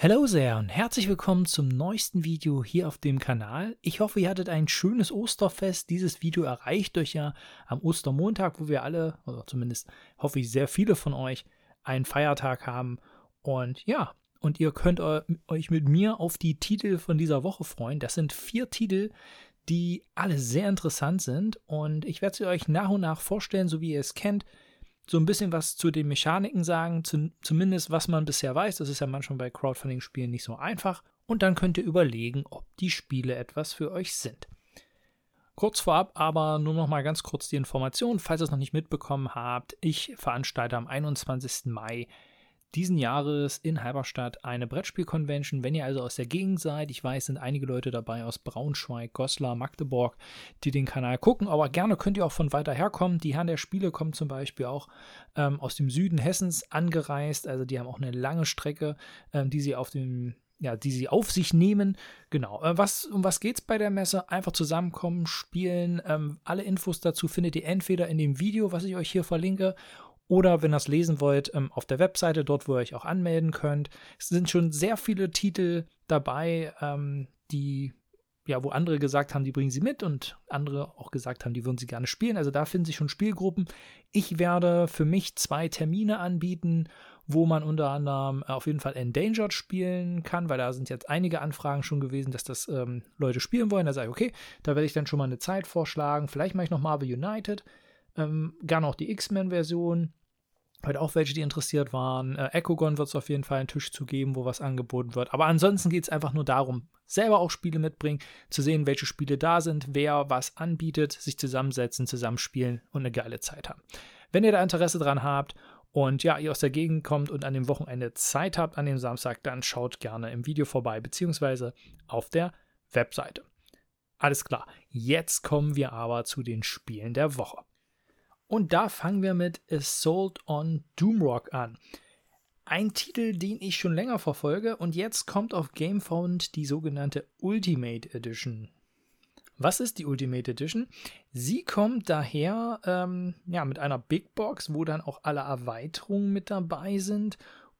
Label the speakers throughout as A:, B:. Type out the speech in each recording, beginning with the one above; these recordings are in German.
A: Hallo sehr und herzlich willkommen zum neuesten Video hier auf dem Kanal. Ich hoffe, ihr hattet ein schönes Osterfest. Dieses Video erreicht euch ja am Ostermontag, wo wir alle, oder zumindest hoffe ich sehr viele von euch, einen Feiertag haben. Und ja, und ihr könnt euch mit mir auf die Titel von dieser Woche freuen. Das sind vier Titel, die alle sehr interessant sind und ich werde sie euch nach und nach vorstellen, so wie ihr es kennt so ein bisschen was zu den Mechaniken sagen, zu, zumindest was man bisher weiß. Das ist ja manchmal bei Crowdfunding-Spielen nicht so einfach. Und dann könnt ihr überlegen, ob die Spiele etwas für euch sind. Kurz vorab aber nur noch mal ganz kurz die Information, falls ihr es noch nicht mitbekommen habt. Ich veranstalte am 21. Mai diesen Jahres in Halberstadt eine Brettspiel-Convention. Wenn ihr also aus der Gegend seid, ich weiß, sind einige Leute dabei aus Braunschweig, Goslar, Magdeburg, die den Kanal gucken, aber gerne könnt ihr auch von weiter herkommen. Die Herren der Spiele kommen zum Beispiel auch ähm, aus dem Süden Hessens angereist, also die haben auch eine lange Strecke, ähm, die sie auf dem ja, die sie auf sich nehmen. Genau. Äh, was, um was geht es bei der Messe? Einfach zusammenkommen, spielen. Ähm, alle Infos dazu findet ihr entweder in dem Video, was ich euch hier verlinke, oder wenn ihr es lesen wollt, ähm, auf der Webseite, dort, wo ihr euch auch anmelden könnt. Es sind schon sehr viele Titel dabei, ähm, die, ja, wo andere gesagt haben, die bringen sie mit und andere auch gesagt haben, die würden sie gerne spielen. Also da finden sich schon Spielgruppen. Ich werde für mich zwei Termine anbieten, wo man unter anderem auf jeden Fall Endangered spielen kann, weil da sind jetzt einige Anfragen schon gewesen, dass das ähm, Leute spielen wollen. Da sage ich, okay, da werde ich dann schon mal eine Zeit vorschlagen. Vielleicht mache ich noch Marvel United. Ähm, gerne auch die X-Men-Version. Heute auch welche, die interessiert waren. Äh, Echogon wird es auf jeden Fall einen Tisch zu geben, wo was angeboten wird. Aber ansonsten geht es einfach nur darum, selber auch Spiele mitbringen, zu sehen, welche Spiele da sind, wer was anbietet, sich zusammensetzen, zusammenspielen und eine geile Zeit haben. Wenn ihr da Interesse dran habt und ja, ihr aus der Gegend kommt und an dem Wochenende Zeit habt, an dem Samstag, dann schaut gerne im Video vorbei, beziehungsweise auf der Webseite. Alles klar, jetzt kommen wir aber zu den Spielen der Woche. Und da fangen wir mit Assault on Doomrock an. Ein Titel, den ich schon länger verfolge und jetzt kommt auf GameFound die sogenannte Ultimate Edition. Was ist die Ultimate Edition? Sie kommt daher ähm, ja, mit einer Big Box, wo dann auch alle Erweiterungen mit dabei sind.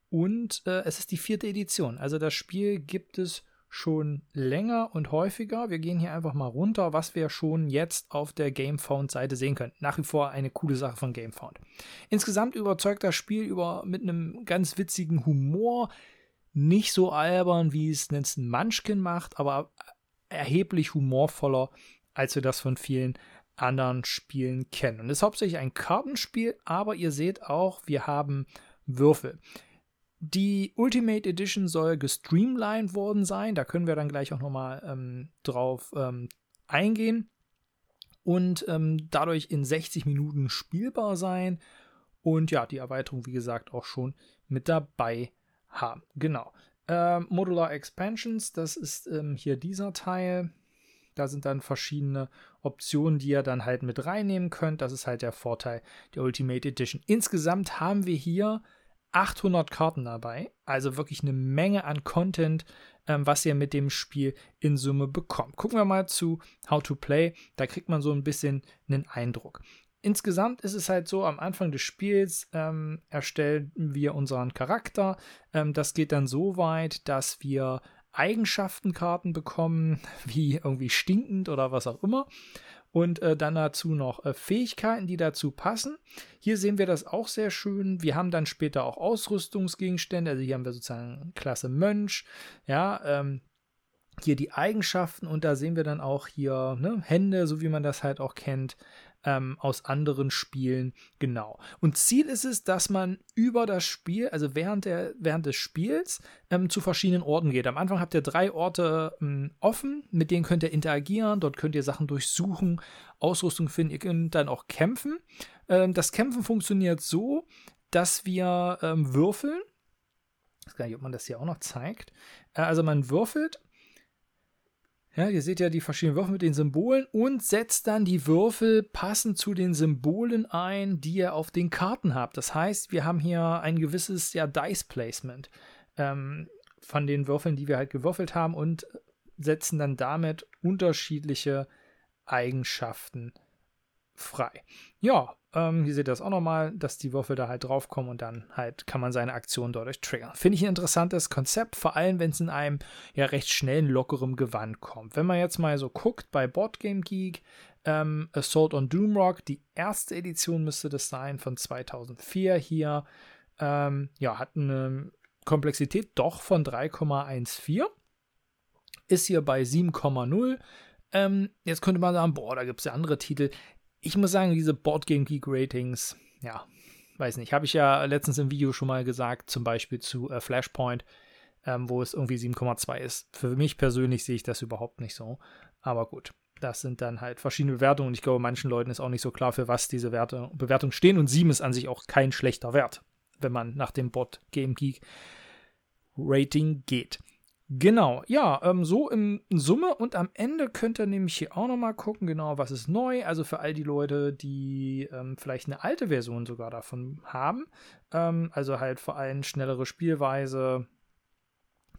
A: Und äh, es ist die vierte Edition. Also das Spiel gibt es schon länger und häufiger. Wir gehen hier einfach mal runter, was wir schon jetzt auf der GameFound-Seite sehen können. Nach wie vor eine coole Sache von GameFound. Insgesamt überzeugt das Spiel über, mit einem ganz witzigen Humor. Nicht so albern, wie es Nelson Munchkin macht, aber erheblich humorvoller, als wir das von vielen anderen Spielen kennen. Und es ist hauptsächlich ein Kartenspiel, aber ihr seht auch, wir haben Würfel. Die Ultimate Edition soll gestreamlined worden sein. Da können wir dann gleich auch nochmal ähm, drauf ähm, eingehen. Und ähm, dadurch in 60 Minuten spielbar sein. Und ja, die Erweiterung, wie gesagt, auch schon mit dabei haben. Genau. Ähm, Modular Expansions, das ist ähm, hier dieser Teil. Da sind dann verschiedene Optionen, die ihr dann halt mit reinnehmen könnt. Das ist halt der Vorteil der Ultimate Edition. Insgesamt haben wir hier 800 Karten dabei, also wirklich eine Menge an Content, ähm, was ihr mit dem Spiel in Summe bekommt. Gucken wir mal zu How to Play, da kriegt man so ein bisschen einen Eindruck. Insgesamt ist es halt so, am Anfang des Spiels ähm, erstellen wir unseren Charakter. Ähm, das geht dann so weit, dass wir Eigenschaftenkarten bekommen, wie irgendwie stinkend oder was auch immer und äh, dann dazu noch äh, Fähigkeiten, die dazu passen. Hier sehen wir das auch sehr schön. Wir haben dann später auch Ausrüstungsgegenstände. Also hier haben wir sozusagen Klasse Mönch, ja, ähm, hier die Eigenschaften und da sehen wir dann auch hier ne, Hände, so wie man das halt auch kennt ähm, aus anderen Spielen. Genau. Und Ziel ist es, dass man über das Spiel, also während, der, während des Spiels, ähm, zu verschiedenen Orten geht. Am Anfang habt ihr drei Orte ähm, offen, mit denen könnt ihr interagieren, dort könnt ihr Sachen durchsuchen, Ausrüstung finden, ihr könnt dann auch kämpfen. Ähm, das Kämpfen funktioniert so, dass wir ähm, würfeln. Ich weiß gar nicht, ob man das hier auch noch zeigt. Äh, also man würfelt ja, ihr seht ja die verschiedenen Würfel mit den Symbolen und setzt dann die Würfel passend zu den Symbolen ein, die ihr auf den Karten habt. Das heißt, wir haben hier ein gewisses ja, Dice Placement ähm, von den Würfeln, die wir halt gewürfelt haben und setzen dann damit unterschiedliche Eigenschaften frei. Ja, ähm, hier seht ihr das auch nochmal, dass die Würfel da halt draufkommen und dann halt kann man seine Aktion dadurch triggern. Finde ich ein interessantes Konzept, vor allem wenn es in einem ja recht schnellen, lockerem Gewand kommt. Wenn man jetzt mal so guckt bei Boardgame Geek, ähm, Assault on Doomrock, die erste Edition müsste das sein von 2004 hier, ähm, ja, hat eine Komplexität doch von 3,14, ist hier bei 7,0. Ähm, jetzt könnte man sagen, boah, da gibt es ja andere Titel ich muss sagen, diese Boardgame Geek Ratings, ja, weiß nicht, habe ich ja letztens im Video schon mal gesagt, zum Beispiel zu äh, Flashpoint, ähm, wo es irgendwie 7,2 ist. Für mich persönlich sehe ich das überhaupt nicht so. Aber gut, das sind dann halt verschiedene Bewertungen und ich glaube, manchen Leuten ist auch nicht so klar, für was diese Werte, Bewertungen stehen und 7 ist an sich auch kein schlechter Wert, wenn man nach dem Board Game Geek Rating geht. Genau, ja, ähm, so in, Summe und am Ende könnt ihr nämlich hier auch nochmal gucken, genau, was ist neu. Also für all die Leute, die ähm, vielleicht eine alte Version sogar davon haben. Ähm, also halt vor allem schnellere Spielweise.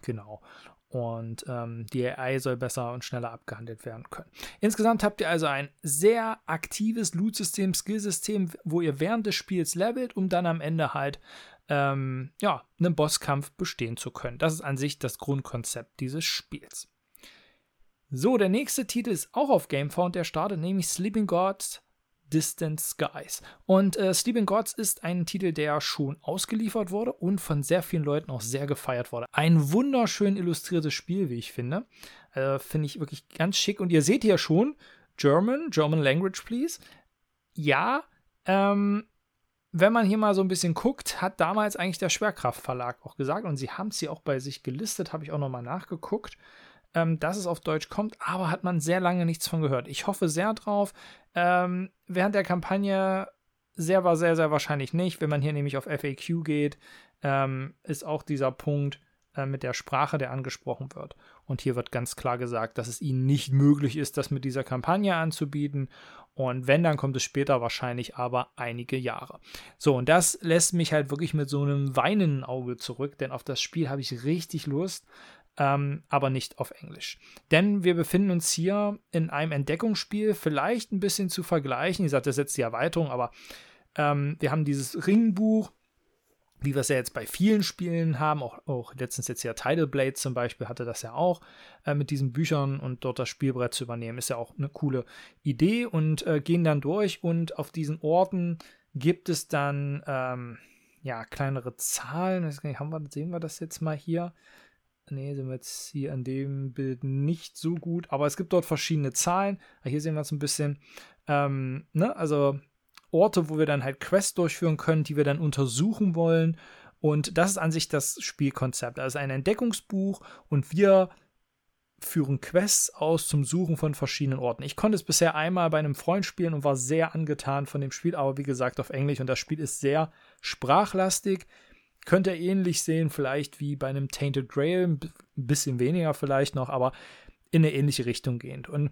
A: Genau. Und ähm, die AI soll besser und schneller abgehandelt werden können. Insgesamt habt ihr also ein sehr aktives Loot-System, Skill-System, wo ihr während des Spiels levelt, um dann am Ende halt ähm, ja, einen Bosskampf bestehen zu können. Das ist an sich das Grundkonzept dieses Spiels. So, der nächste Titel ist auch auf GameFound, der startet nämlich Sleeping Gods Distant Skies. Und äh, Sleeping Gods ist ein Titel, der schon ausgeliefert wurde und von sehr vielen Leuten auch sehr gefeiert wurde. Ein wunderschön illustriertes Spiel, wie ich finde. Äh, finde ich wirklich ganz schick. Und ihr seht hier schon, German, German Language, please. Ja, ähm, wenn man hier mal so ein bisschen guckt, hat damals eigentlich der Schwerkraftverlag auch gesagt, und sie haben es hier auch bei sich gelistet, habe ich auch nochmal nachgeguckt, ähm, dass es auf Deutsch kommt, aber hat man sehr lange nichts von gehört. Ich hoffe sehr drauf. Ähm, während der Kampagne sehr war sehr, sehr wahrscheinlich nicht. Wenn man hier nämlich auf FAQ geht, ähm, ist auch dieser Punkt äh, mit der Sprache, der angesprochen wird. Und hier wird ganz klar gesagt, dass es ihnen nicht möglich ist, das mit dieser Kampagne anzubieten. Und wenn, dann kommt es später wahrscheinlich aber einige Jahre. So, und das lässt mich halt wirklich mit so einem weinenden Auge zurück, denn auf das Spiel habe ich richtig Lust. Ähm, aber nicht auf Englisch. Denn wir befinden uns hier in einem Entdeckungsspiel, vielleicht ein bisschen zu vergleichen. Ich sagte, das ist jetzt die Erweiterung, aber ähm, wir haben dieses Ringbuch, wie wir es ja jetzt bei vielen Spielen haben, auch, auch letztens jetzt ja Tidal Blade zum Beispiel hatte das ja auch äh, mit diesen Büchern und dort das Spielbrett zu übernehmen, ist ja auch eine coole Idee und äh, gehen dann durch und auf diesen Orten gibt es dann ähm, ja kleinere Zahlen. Haben wir, sehen wir das jetzt mal hier? Nee, sind wir jetzt hier an dem Bild nicht so gut, aber es gibt dort verschiedene Zahlen. Hier sehen wir es ein bisschen. Ähm, ne? Also Orte, wo wir dann halt Quests durchführen können, die wir dann untersuchen wollen. Und das ist an sich das Spielkonzept. Also ein Entdeckungsbuch und wir führen Quests aus zum Suchen von verschiedenen Orten. Ich konnte es bisher einmal bei einem Freund spielen und war sehr angetan von dem Spiel, aber wie gesagt auf Englisch und das Spiel ist sehr sprachlastig. Könnt ihr ähnlich sehen, vielleicht wie bei einem Tainted Grail, ein bisschen weniger vielleicht noch, aber in eine ähnliche Richtung gehend. Und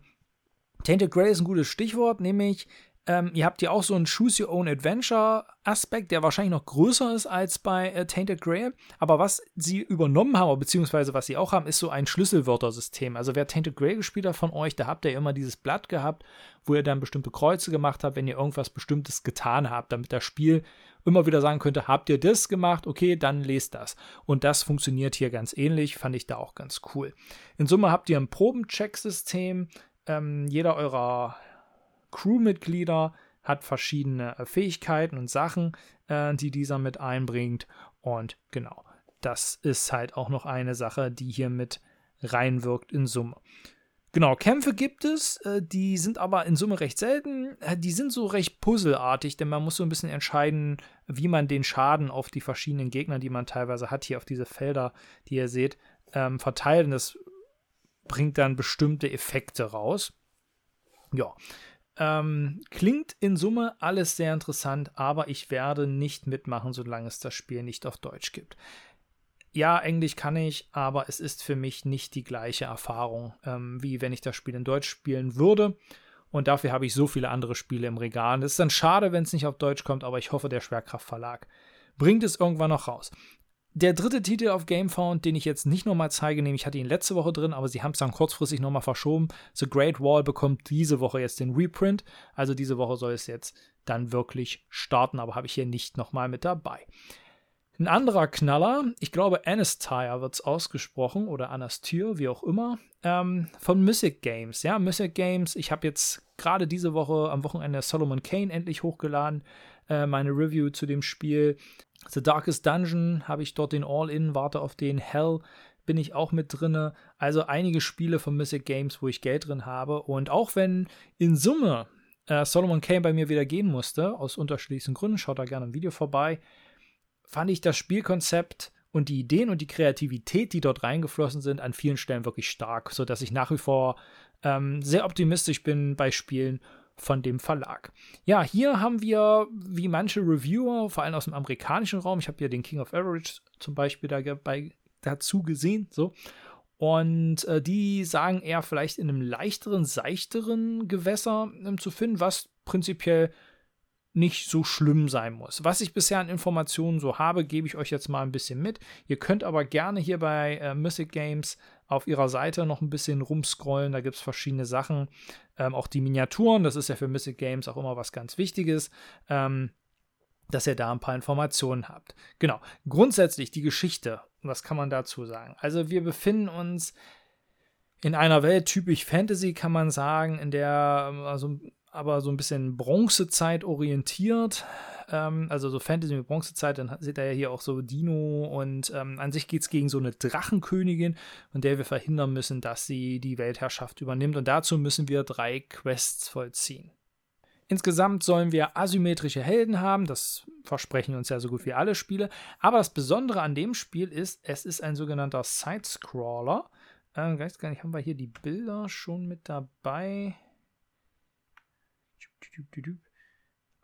A: Tainted Grail ist ein gutes Stichwort, nämlich ähm, ihr habt hier auch so einen Choose Your Own Adventure Aspekt, der wahrscheinlich noch größer ist als bei äh, Tainted Grail. Aber was sie übernommen haben, beziehungsweise was sie auch haben, ist so ein Schlüsselwörtersystem. Also wer Tainted Grail gespielt hat von euch, da habt ihr immer dieses Blatt gehabt, wo ihr dann bestimmte Kreuze gemacht habt, wenn ihr irgendwas Bestimmtes getan habt, damit das Spiel immer wieder sagen könnte, habt ihr das gemacht? Okay, dann lest das. Und das funktioniert hier ganz ähnlich, fand ich da auch ganz cool. In Summe habt ihr ein Probencheck-System. Ähm, jeder eurer Crewmitglieder, hat verschiedene äh, Fähigkeiten und Sachen, äh, die dieser mit einbringt. Und genau, das ist halt auch noch eine Sache, die hier mit reinwirkt in Summe. Genau, Kämpfe gibt es, äh, die sind aber in Summe recht selten. Äh, die sind so recht puzzelartig, denn man muss so ein bisschen entscheiden, wie man den Schaden auf die verschiedenen Gegner, die man teilweise hat, hier auf diese Felder, die ihr seht, ähm, verteilt. Und das bringt dann bestimmte Effekte raus. Ja, ähm, klingt in Summe alles sehr interessant, aber ich werde nicht mitmachen, solange es das Spiel nicht auf Deutsch gibt. Ja, Englisch kann ich, aber es ist für mich nicht die gleiche Erfahrung, ähm, wie wenn ich das Spiel in Deutsch spielen würde. Und dafür habe ich so viele andere Spiele im Regal. Das ist dann schade, wenn es nicht auf Deutsch kommt, aber ich hoffe, der Schwerkraftverlag bringt es irgendwann noch raus. Der dritte Titel auf GameFound, den ich jetzt nicht nochmal zeige, nämlich hatte ihn letzte Woche drin, aber sie haben es dann kurzfristig nochmal verschoben. The Great Wall bekommt diese Woche jetzt den Reprint. Also diese Woche soll es jetzt dann wirklich starten, aber habe ich hier nicht nochmal mit dabei. Ein anderer Knaller, ich glaube Anastyre wird es ausgesprochen oder Anastyr, wie auch immer, ähm, von Mythic Games. Ja, Mythic Games, ich habe jetzt gerade diese Woche am Wochenende Solomon Kane endlich hochgeladen, äh, meine Review zu dem Spiel. The Darkest Dungeon habe ich dort den All-In, warte auf den Hell bin ich auch mit drinne. Also einige Spiele von Mythic Games, wo ich Geld drin habe. Und auch wenn in Summe äh, Solomon Kane bei mir wieder gehen musste, aus unterschiedlichsten Gründen, schaut da gerne ein Video vorbei, fand ich das Spielkonzept und die Ideen und die Kreativität, die dort reingeflossen sind, an vielen Stellen wirklich stark, sodass ich nach wie vor ähm, sehr optimistisch bin bei Spielen von dem Verlag. Ja, hier haben wir, wie manche Reviewer, vor allem aus dem amerikanischen Raum, ich habe hier den King of Average zum Beispiel dabei, dazu gesehen, so. Und äh, die sagen eher vielleicht in einem leichteren, seichteren Gewässer äh, zu finden, was prinzipiell nicht so schlimm sein muss. Was ich bisher an Informationen so habe, gebe ich euch jetzt mal ein bisschen mit. Ihr könnt aber gerne hier bei äh, Mythic Games auf ihrer Seite noch ein bisschen rumscrollen. Da gibt es verschiedene Sachen. Ähm, auch die Miniaturen, das ist ja für Mythic Games auch immer was ganz Wichtiges. Ähm, dass ihr da ein paar Informationen habt. Genau. Grundsätzlich die Geschichte. Was kann man dazu sagen? Also wir befinden uns in einer Welt typisch Fantasy, kann man sagen, in der ähm, also aber so ein bisschen Bronzezeit orientiert. Ähm, also so Fantasy mit Bronzezeit, dann seht ihr ja hier auch so Dino und ähm, an sich geht es gegen so eine Drachenkönigin, von der wir verhindern müssen, dass sie die Weltherrschaft übernimmt. Und dazu müssen wir drei Quests vollziehen. Insgesamt sollen wir asymmetrische Helden haben, das versprechen uns ja so gut wie alle Spiele. Aber das Besondere an dem Spiel ist, es ist ein sogenannter Sidescroller. Äh, weiß gar nicht, haben wir hier die Bilder schon mit dabei?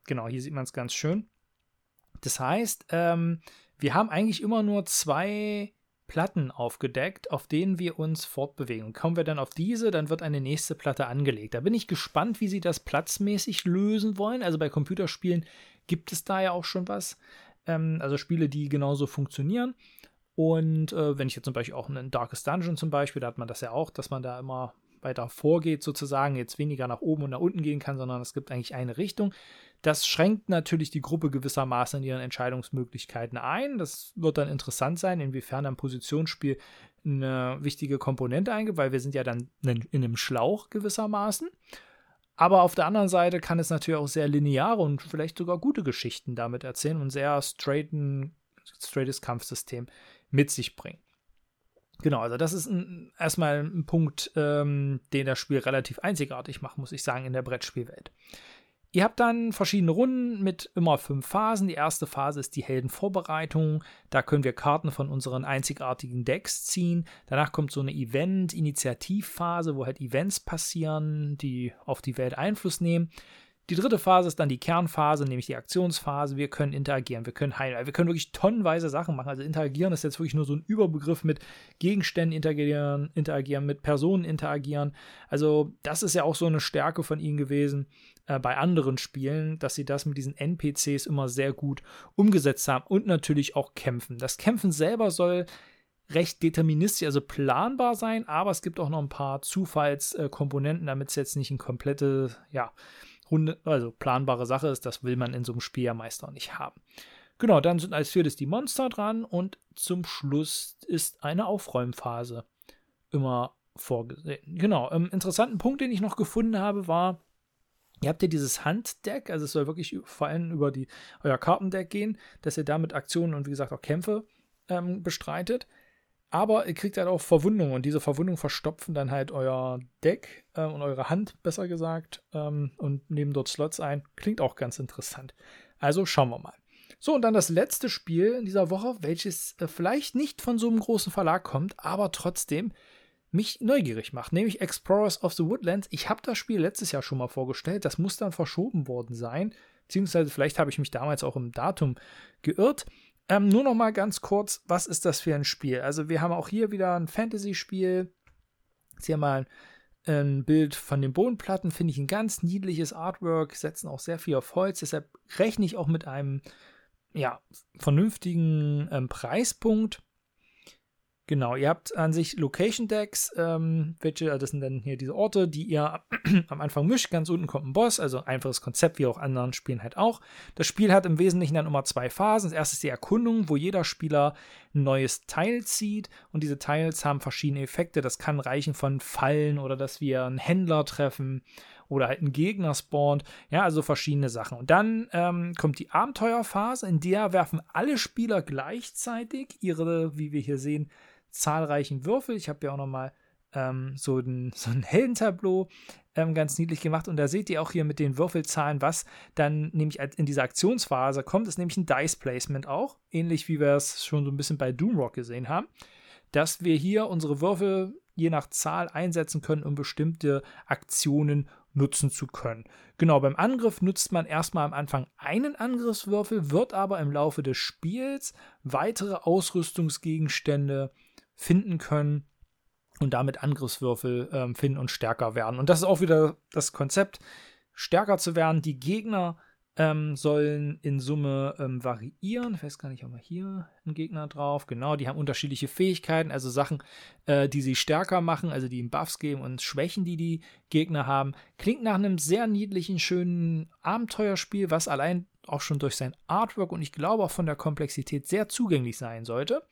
A: Genau, hier sieht man es ganz schön. Das heißt, ähm, wir haben eigentlich immer nur zwei Platten aufgedeckt, auf denen wir uns fortbewegen. Kommen wir dann auf diese, dann wird eine nächste Platte angelegt. Da bin ich gespannt, wie sie das platzmäßig lösen wollen. Also bei Computerspielen gibt es da ja auch schon was. Ähm, also Spiele, die genauso funktionieren. Und äh, wenn ich jetzt zum Beispiel auch einen Darkest Dungeon zum Beispiel, da hat man das ja auch, dass man da immer weiter vorgeht, sozusagen, jetzt weniger nach oben und nach unten gehen kann, sondern es gibt eigentlich eine Richtung. Das schränkt natürlich die Gruppe gewissermaßen in ihren Entscheidungsmöglichkeiten ein. Das wird dann interessant sein, inwiefern ein Positionsspiel eine wichtige Komponente eingibt, weil wir sind ja dann in einem Schlauch gewissermaßen. Aber auf der anderen Seite kann es natürlich auch sehr lineare und vielleicht sogar gute Geschichten damit erzählen und sehr straighten, straightes Kampfsystem mit sich bringen. Genau, also das ist ein, erstmal ein Punkt, ähm, den das Spiel relativ einzigartig macht, muss ich sagen, in der Brettspielwelt. Ihr habt dann verschiedene Runden mit immer fünf Phasen. Die erste Phase ist die Heldenvorbereitung. Da können wir Karten von unseren einzigartigen Decks ziehen. Danach kommt so eine Event-Initiativphase, wo halt Events passieren, die auf die Welt Einfluss nehmen. Die dritte Phase ist dann die Kernphase, nämlich die Aktionsphase. Wir können interagieren, wir können heilen, wir können wirklich tonnenweise Sachen machen. Also interagieren ist jetzt wirklich nur so ein Überbegriff mit Gegenständen interagieren, interagieren, mit Personen interagieren. Also das ist ja auch so eine Stärke von ihnen gewesen äh, bei anderen Spielen, dass sie das mit diesen NPCs immer sehr gut umgesetzt haben und natürlich auch kämpfen. Das Kämpfen selber soll recht deterministisch, also planbar sein, aber es gibt auch noch ein paar Zufallskomponenten, damit es jetzt nicht ein komplette, ja, Runde, also planbare Sache ist, das will man in so einem Spiel ja meist auch nicht haben. Genau, dann sind als viertes die Monster dran und zum Schluss ist eine Aufräumphase immer vorgesehen. Genau, ähm, interessanten Punkt, den ich noch gefunden habe, war, ihr habt ja dieses Handdeck, also es soll wirklich vor allem über die, euer Kartendeck gehen, dass ihr damit Aktionen und wie gesagt auch Kämpfe ähm, bestreitet. Aber ihr kriegt halt auch Verwundungen und diese Verwundungen verstopfen dann halt euer Deck äh, und eure Hand, besser gesagt, ähm, und nehmen dort Slots ein. Klingt auch ganz interessant. Also schauen wir mal. So, und dann das letzte Spiel in dieser Woche, welches äh, vielleicht nicht von so einem großen Verlag kommt, aber trotzdem mich neugierig macht, nämlich Explorers of the Woodlands. Ich habe das Spiel letztes Jahr schon mal vorgestellt, das muss dann verschoben worden sein, beziehungsweise vielleicht habe ich mich damals auch im Datum geirrt. Ähm, nur noch mal ganz kurz, was ist das für ein Spiel? Also wir haben auch hier wieder ein Fantasy-Spiel. Jetzt hier mal ein Bild von den Bodenplatten, finde ich ein ganz niedliches Artwork, setzen auch sehr viel auf Holz, deshalb rechne ich auch mit einem ja, vernünftigen ähm, Preispunkt. Genau, ihr habt an sich Location Decks, ähm, welche, das sind dann hier diese Orte, die ihr am Anfang mischt. Ganz unten kommt ein Boss, also einfaches Konzept, wie auch anderen Spielen halt auch. Das Spiel hat im Wesentlichen dann immer zwei Phasen. Das erste ist die Erkundung, wo jeder Spieler ein neues Teil zieht und diese Teils haben verschiedene Effekte. Das kann reichen von Fallen oder dass wir einen Händler treffen oder halt einen Gegner spawnt. Ja, also verschiedene Sachen. Und dann ähm, kommt die Abenteuerphase, in der werfen alle Spieler gleichzeitig ihre, wie wir hier sehen, zahlreichen Würfel. Ich habe ja auch nochmal ähm, so, ein, so ein Heldentableau ähm, ganz niedlich gemacht. Und da seht ihr auch hier mit den Würfelzahlen, was dann nämlich in dieser Aktionsphase kommt, ist nämlich ein Dice Placement auch. Ähnlich wie wir es schon so ein bisschen bei Doomrock gesehen haben. Dass wir hier unsere Würfel je nach Zahl einsetzen können, um bestimmte Aktionen nutzen zu können. Genau, beim Angriff nutzt man erstmal am Anfang einen Angriffswürfel, wird aber im Laufe des Spiels weitere Ausrüstungsgegenstände finden können und damit Angriffswürfel ähm, finden und stärker werden. Und das ist auch wieder das Konzept, stärker zu werden. Die Gegner ähm, sollen in Summe ähm, variieren. Ich weiß gar nicht, haben wir hier einen Gegner drauf? Genau, die haben unterschiedliche Fähigkeiten, also Sachen, äh, die sie stärker machen, also die ihnen Buffs geben und Schwächen, die die Gegner haben. Klingt nach einem sehr niedlichen, schönen Abenteuerspiel, was allein auch schon durch sein Artwork und ich glaube auch von der Komplexität sehr zugänglich sein sollte.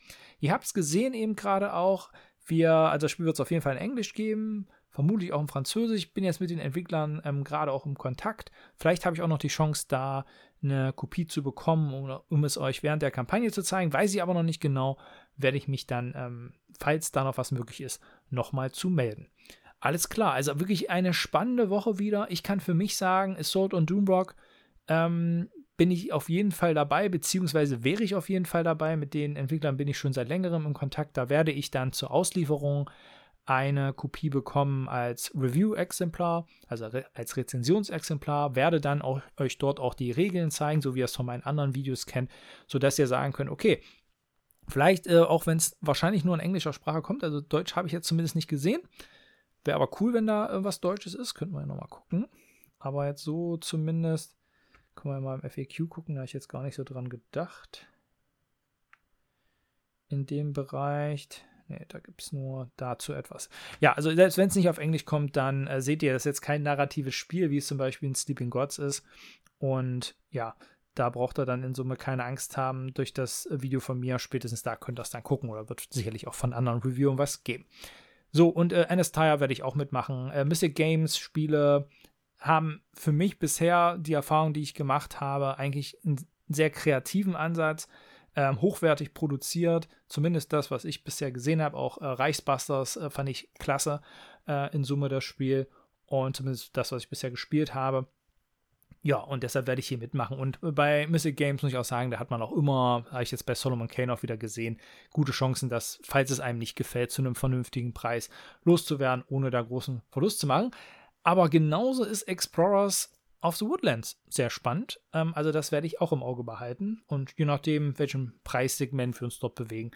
A: Ihr habt es gesehen eben gerade auch. Wir, also das Spiel wird es auf jeden Fall in Englisch geben, vermutlich auch in Französisch. Ich bin jetzt mit den Entwicklern ähm, gerade auch im Kontakt. Vielleicht habe ich auch noch die Chance, da eine Kopie zu bekommen, um, um, es euch während der Kampagne zu zeigen. Weiß ich aber noch nicht genau, werde ich mich dann, ähm, falls da noch was möglich ist, nochmal zu melden. Alles klar, also wirklich eine spannende Woche wieder. Ich kann für mich sagen, Assault on Doomrock ähm, bin ich auf jeden Fall dabei, beziehungsweise wäre ich auf jeden Fall dabei. Mit den Entwicklern bin ich schon seit längerem im Kontakt. Da werde ich dann zur Auslieferung eine Kopie bekommen als Review-Exemplar, also re als Rezensionsexemplar, werde dann auch, euch dort auch die Regeln zeigen, so wie ihr es von meinen anderen Videos kennt, sodass ihr sagen könnt, okay, vielleicht, äh, auch wenn es wahrscheinlich nur in englischer Sprache kommt, also Deutsch habe ich jetzt zumindest nicht gesehen, wäre aber cool, wenn da äh, was Deutsches ist, könnten wir ja nochmal gucken, aber jetzt so zumindest können wir mal im FAQ gucken, da habe ich jetzt gar nicht so dran gedacht. In dem Bereich. Ne, da gibt es nur dazu etwas. Ja, also selbst wenn es nicht auf Englisch kommt, dann äh, seht ihr, das ist jetzt kein narratives Spiel, wie es zum Beispiel in Sleeping Gods ist. Und ja, da braucht er dann in Summe keine Angst haben durch das Video von mir. Spätestens da könnt ihr es dann gucken oder wird sicherlich auch von anderen Reviewern was geben. So, und äh, Anastasia werde ich auch mitmachen. Äh, Mystic Games Spiele haben für mich bisher die Erfahrung, die ich gemacht habe, eigentlich einen sehr kreativen Ansatz, ähm, hochwertig produziert. Zumindest das, was ich bisher gesehen habe. Auch äh, Reichsbusters äh, fand ich klasse äh, in Summe das Spiel und zumindest das, was ich bisher gespielt habe. Ja, und deshalb werde ich hier mitmachen. Und bei Mystic Games muss ich auch sagen, da hat man auch immer, habe ich jetzt bei Solomon Kane auch wieder gesehen, gute Chancen, dass, falls es einem nicht gefällt, zu einem vernünftigen Preis loszuwerden, ohne da großen Verlust zu machen. Aber genauso ist Explorers of the Woodlands sehr spannend. Ähm, also das werde ich auch im Auge behalten und je nachdem, welchem Preissegment wir uns dort bewegen,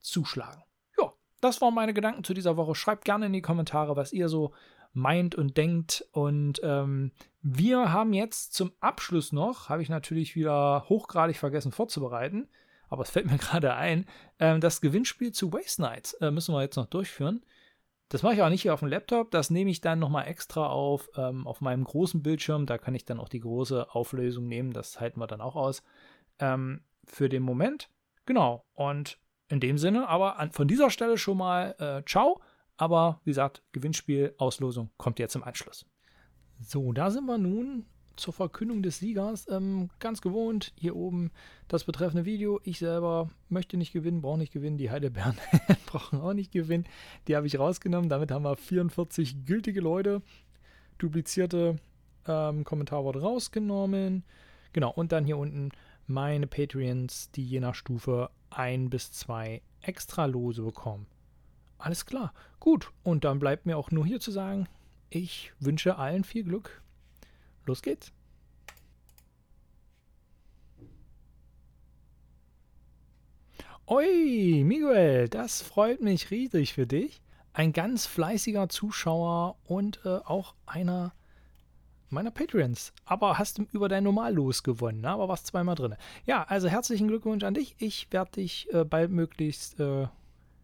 A: zuschlagen. Ja, das waren meine Gedanken zu dieser Woche. Schreibt gerne in die Kommentare, was ihr so meint und denkt. Und ähm, wir haben jetzt zum Abschluss noch, habe ich natürlich wieder hochgradig vergessen vorzubereiten, aber es fällt mir gerade ein, äh, das Gewinnspiel zu Waste Nights äh, müssen wir jetzt noch durchführen. Das mache ich auch nicht hier auf dem Laptop, das nehme ich dann nochmal extra auf, ähm, auf meinem großen Bildschirm. Da kann ich dann auch die große Auflösung nehmen, das halten wir dann auch aus. Ähm, für den Moment. Genau. Und in dem Sinne, aber an, von dieser Stelle schon mal äh, ciao. Aber wie gesagt, Gewinnspiel, Auslosung kommt jetzt im Anschluss. So, da sind wir nun zur Verkündung des Siegers. Ähm, ganz gewohnt, hier oben das betreffende Video. Ich selber möchte nicht gewinnen, brauche nicht gewinnen. Die Heidelbeeren brauchen auch nicht gewinnen. Die habe ich rausgenommen. Damit haben wir 44 gültige Leute. Duplizierte ähm, Kommentarwort rausgenommen. Genau, und dann hier unten meine Patreons, die je nach Stufe ein bis zwei extra Lose bekommen. Alles klar. Gut, und dann bleibt mir auch nur hier zu sagen, ich wünsche allen viel Glück Los geht's. Oi, Miguel, das freut mich riesig für dich. Ein ganz fleißiger Zuschauer und äh, auch einer meiner Patreons. Aber hast du über dein Normallos gewonnen, ne? aber warst zweimal drin. Ja, also herzlichen Glückwunsch an dich. Ich werde dich äh, baldmöglichst äh,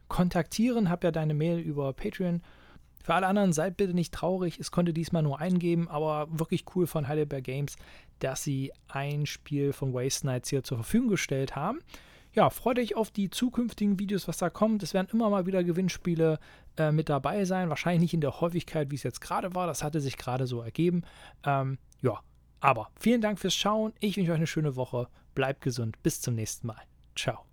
A: kontaktieren. Hab ja deine Mail über Patreon. Für alle anderen seid bitte nicht traurig. Es konnte diesmal nur eingeben, aber wirklich cool von Heidelberg Games, dass sie ein Spiel von Waste Nights hier zur Verfügung gestellt haben ja, freut euch auf die zukünftigen Videos, was da kommt. Es werden immer mal wieder Gewinnspiele äh, mit dabei sein. Wahrscheinlich nicht in der Häufigkeit, wie es jetzt gerade war. Das hatte sich gerade so ergeben. Ähm, ja, aber vielen Dank fürs Schauen. Ich wünsche euch eine schöne Woche. Bleibt gesund. Bis zum nächsten Mal. Ciao.